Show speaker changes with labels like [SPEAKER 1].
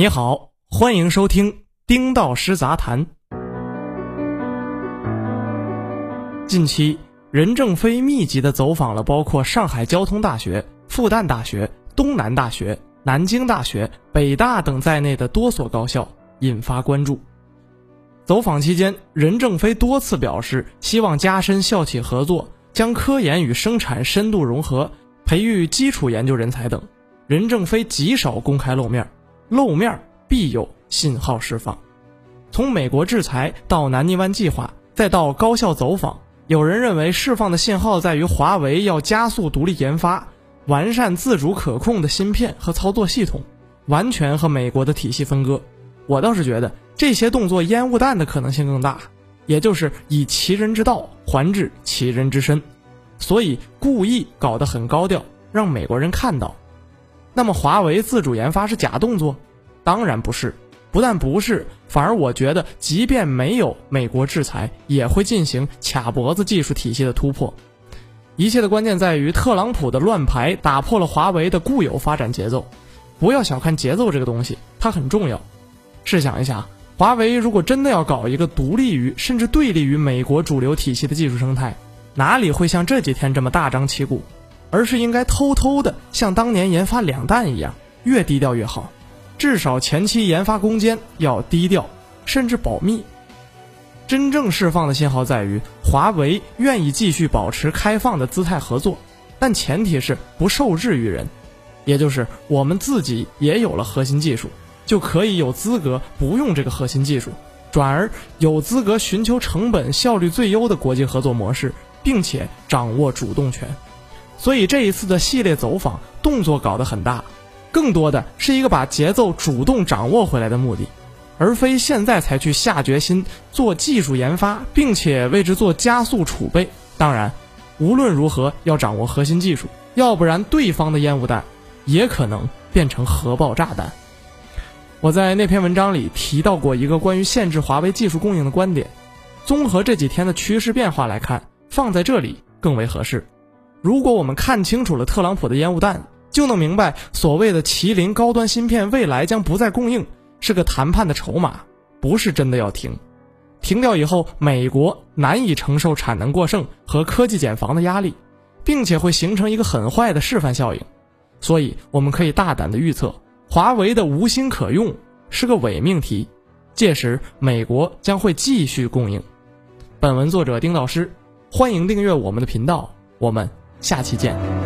[SPEAKER 1] 你好，欢迎收听丁道师杂谈。近期，任正非密集的走访了包括上海交通大学、复旦大学、东南大学、南京大学、北大等在内的多所高校，引发关注。走访期间，任正非多次表示希望加深校企合作，将科研与生产深度融合，培育基础研究人才等。任正非极少公开露面，露面必有信号释放。从美国制裁到南泥湾计划，再到高校走访，有人认为释放的信号在于华为要加速独立研发，完善自主可控的芯片和操作系统，完全和美国的体系分割。我倒是觉得这些动作烟雾弹的可能性更大，也就是以其人之道还治其人之身，所以故意搞得很高调，让美国人看到。那么华为自主研发是假动作？当然不是，不但不是，反而我觉得，即便没有美国制裁，也会进行卡脖子技术体系的突破。一切的关键在于特朗普的乱排打破了华为的固有发展节奏。不要小看节奏这个东西，它很重要。试想一下，华为如果真的要搞一个独立于甚至对立于美国主流体系的技术生态，哪里会像这几天这么大张旗鼓？而是应该偷偷的，像当年研发两弹一样，越低调越好。至少前期研发攻坚要低调，甚至保密。真正释放的信号在于，华为愿意继续保持开放的姿态合作，但前提是不受制于人，也就是我们自己也有了核心技术，就可以有资格不用这个核心技术，转而有资格寻求成本效率最优的国际合作模式，并且掌握主动权。所以这一次的系列走访动作搞得很大，更多的是一个把节奏主动掌握回来的目的，而非现在才去下决心做技术研发，并且为之做加速储备。当然，无论如何要掌握核心技术，要不然对方的烟雾弹也可能变成核爆炸弹。我在那篇文章里提到过一个关于限制华为技术供应的观点，综合这几天的趋势变化来看，放在这里更为合适。如果我们看清楚了特朗普的烟雾弹，就能明白所谓的麒麟高端芯片未来将不再供应，是个谈判的筹码，不是真的要停。停掉以后，美国难以承受产能过剩和科技减防的压力，并且会形成一个很坏的示范效应。所以，我们可以大胆的预测，华为的无芯可用是个伪命题。届时，美国将会继续供应。本文作者丁老师，欢迎订阅我们的频道，我们。下期见。